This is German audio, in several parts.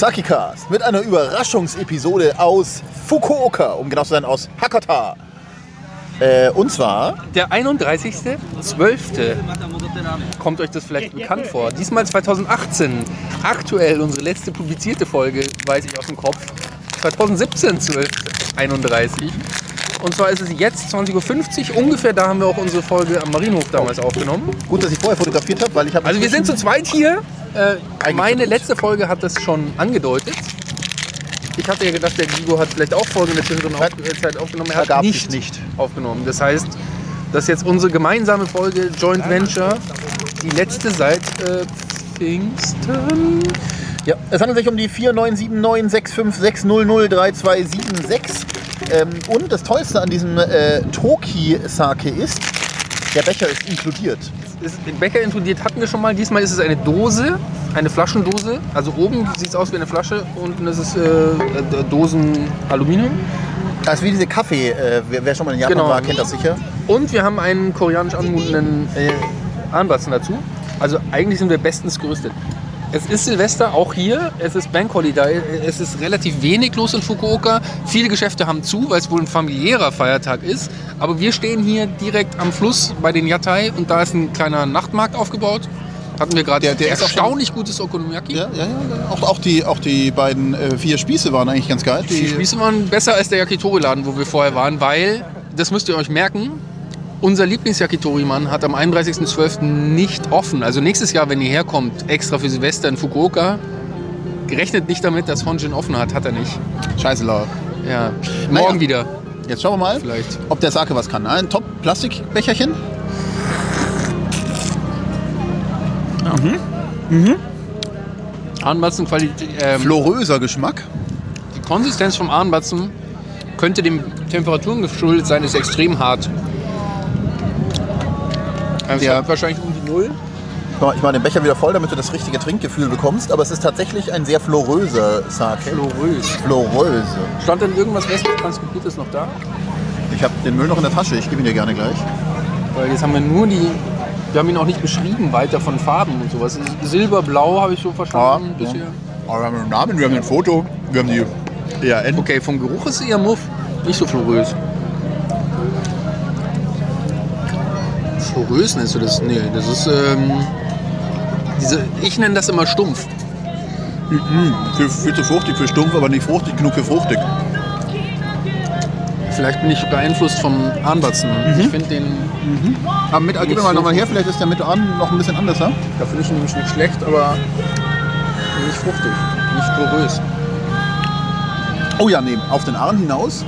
Sakicast mit einer Überraschungsepisode aus Fukuoka, um genau zu sein, aus Hakata. Äh, und zwar, Der 31.12. kommt euch das vielleicht bekannt vor. Diesmal 2018. Aktuell unsere letzte publizierte Folge, weiß ich aus dem Kopf. 2017, 12, 31. Und zwar ist es jetzt 20.50 Uhr ungefähr. Da haben wir auch unsere Folge am Marienhof damals aufgenommen. gut, dass ich vorher fotografiert habe, weil ich habe... Also wir sind zu zweit hier. Äh, meine letzte Folge hat das schon angedeutet. Ich hatte ja gedacht, der Gigo hat vielleicht auch Folgen in der zwischendrin auf, äh, aufgenommen. Er hat nicht, sich nicht. aufgenommen. Das heißt, das ist jetzt unsere gemeinsame Folge Joint Venture. Die letzte seit äh, Pfingsten. Ja, es handelt sich um die 49796560032776. Ähm, und das Tollste an diesem äh, Toki-Sake ist, der Becher ist inkludiert. Ist, den Becher inkludiert hatten wir schon mal. Diesmal ist es eine Dose, eine Flaschendose. Also oben sieht es aus wie eine Flasche, unten ist es äh, äh, Dosen Aluminium. Das ist wie diese Kaffee, äh, wer, schon mal in Japan Genau. war, kennt das sicher. Und wir haben einen koreanisch anmutenden äh, Armbatzen dazu. Also eigentlich sind wir bestens gerüstet. Es ist Silvester, auch hier. Es ist Bank Holiday. Es ist relativ wenig los in Fukuoka. Viele Geschäfte haben zu, weil es wohl ein familiärer Feiertag ist. Aber wir stehen hier direkt am Fluss bei den Yatai und da ist ein kleiner Nachtmarkt aufgebaut. Hatten wir gerade Der- der ist erstaunlich gutes Okonomiyaki. Ja, ja, ja. Auch, auch, die, auch die beiden äh, vier Spieße waren eigentlich ganz geil. Die Spieße waren besser als der Yakitori-Laden, wo wir vorher waren, weil, das müsst ihr euch merken, unser Lieblings-Yakitori-Mann hat am 31.12. nicht offen. Also nächstes Jahr, wenn ihr herkommt, extra für Silvester in Fukuoka, gerechnet nicht damit, dass Honjin offen hat. Hat er nicht. Scheiße laut. Ja, Naja. morgen wieder Jetzt schauen wir mal, vielleicht. ob der Sake was kann. Ein Top-Plastikbecherchen. Ahnbatzenqualität, ähm, Floröser Geschmack. die Konsistenz vom Ahnbatzen könnte den Temperaturen geschuldet sein, ist extrem hart. Also Ja. ja. wahrscheinlich um die Null. Ich mache den Becher wieder voll, damit du das richtige Trinkgefühl bekommst. Aber es ist tatsächlich ein sehr floröser Sake. Florös. Floröse. Stand denn irgendwas westlich Transkribites noch da? Ich habe den Müll noch in der Tasche, ich gebe ihn dir gerne gleich. Weil jetzt haben wir nur die. Wir haben ihn auch nicht beschrieben weiter von Farben und sowas. Silberblau habe ich so verstanden Ja, bisher. Aber wir haben einen Namen, wir haben ein Foto, wir haben die ERN. Okay, vom Geruch ist eher Muff. Nicht so florös. Florös nennst du das? Nee, das ist. Ähm, diese, ich nenne das immer stumpf. Viel, viel zu fruchtig für stumpf, aber nicht fruchtig genug für fruchtig. Vielleicht bin ich beeinflusst vom Anbatzen. Ich finde den. Aber mit, gib mir mal nochmal her, vielleicht ist der mit an noch ein bisschen anders. Ne? Da finde ich ihn nämlich nicht schlecht, aber nicht fruchtig. Nicht florös. Oh ja, nee, auf den Arm hinaus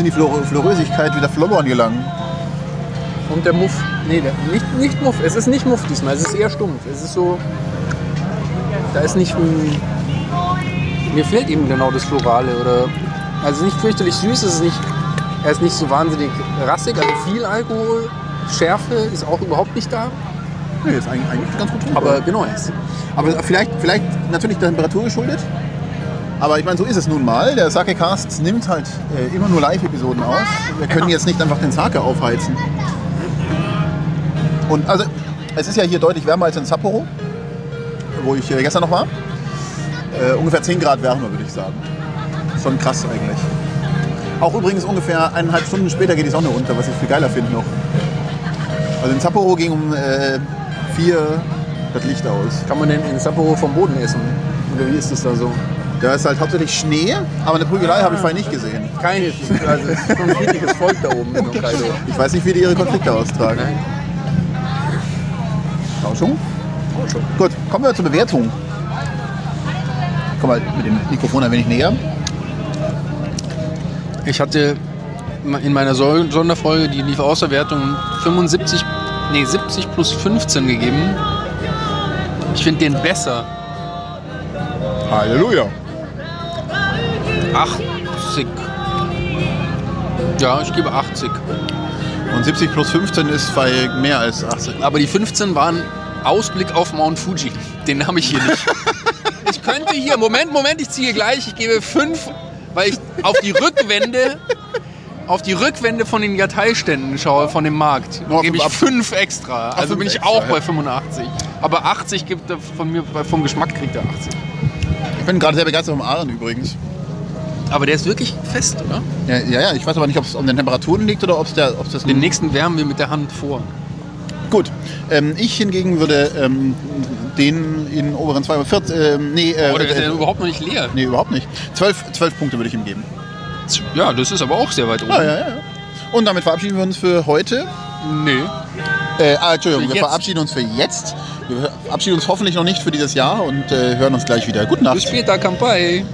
in die Flor Florösigkeit wieder verloren gelangen. Und der Muff. Nee, der, nicht, nicht Muff. Es ist nicht Muff diesmal. Es ist eher stumpf. Es ist so. Da ist nicht. ein- Mir fehlt eben genau das Florale. Oder, also nicht fürchterlich süß. Es ist nicht, er ist nicht so wahnsinnig rassig. Also viel Alkohol. Schärfe ist auch überhaupt nicht da. Nee, ist eigentlich, eigentlich ganz gut Aber genau. es- Aber vielleicht, vielleicht natürlich der Temperatur geschuldet. Aber ich meine, so ist es nun mal. Der Sake-Cast nimmt halt äh, immer nur Live-Episoden aus. Wir können jetzt nicht einfach den Sake aufheizen. Und also, es ist ja hier deutlich wärmer als in Sapporo, wo ich äh, gestern noch war. Äh, ungefähr 10 Grad wärmer, würde ich sagen. Schon krass eigentlich. Auch übrigens ungefähr eineinhalb Stunden später geht die Sonne unter, was ich viel geiler finde noch. Also in Sapporo ging um äh, vier das Licht aus. Kann man denn in Sapporo vom Boden essen? Oder wie ist das da so? Da ist halt hauptsächlich Schnee, aber eine Prügelei habe ich vorher nicht gesehen. Keine. Also es ist ein friedliches Volk da oben in Hokkaido. Ich weiß nicht, wie die ihre Konflikte austragen. Nein. Tauschung? Gut, kommen wir zur Bewertung. Komm mal mit dem Mikrofon ein wenig näher. Ich hatte in meiner Sonderfolge die Lieferauswertung 75, nee 70 plus 15 gegeben. Ich finde den besser. Halleluja. 80. Ja, ich gebe 80. Und 70 plus 15 ist bei mehr als 80. Aber die 15 waren Ausblick auf Mount Fuji. Den habe ich hier nicht. Ich könnte hier, Moment, Moment, ich ziehe gleich. Ich gebe 5, weil ich auf die Rückwände, auf die Rückwände von den Yatai-Ständen schaue, von dem Markt. Noch gebe ich 5 extra. Also fünf bin ich auch bei 85. Aber 80 gibt er von mir, vom Geschmack kriegt er 80. Ich bin gerade sehr begeistert vom Aalen übrigens. Aber der ist wirklich fest, oder? Ja, ja, ja ich weiß aber nicht, ob es an den Temperaturen liegt oder ob es das Den nächsten wärmen wir mit der Hand vor. Gut. Ähm, ich hingegen würde ähm, den in oberen zwei, viert, ähm, nee, äh, Oder ist äh, der überhaupt noch nicht leer? nee, überhaupt nicht. Zwölf, zwölf Punkte würde ich ihm geben. Ja, das ist aber auch sehr weit oben. Ja, ja, ja. Und damit verabschieden wir uns für heute. Nee. Äh, ah, Entschuldigung, wir jetzt. verabschieden uns für jetzt. Wir verabschieden uns hoffentlich noch nicht für dieses Jahr und äh, hören uns gleich wieder. Gute Nacht. Bis später, Kampai.